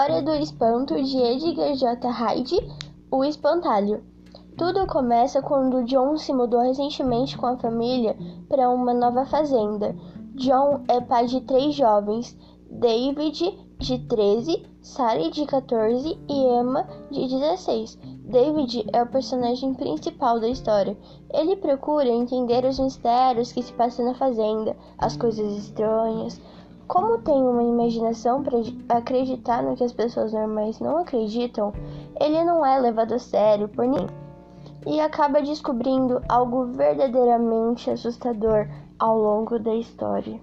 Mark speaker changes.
Speaker 1: Hora do Espanto de Edgar J. Hyde, O Espantalho. Tudo começa quando John se mudou recentemente com a família para uma nova fazenda. John é pai de três jovens: David, de 13, Sally, de 14 e Emma, de 16. David é o personagem principal da história. Ele procura entender os mistérios que se passam na fazenda, as coisas estranhas. Como tem uma imaginação para acreditar no que as pessoas normais não acreditam, ele não é levado a sério por ninguém e acaba descobrindo algo verdadeiramente assustador ao longo da história.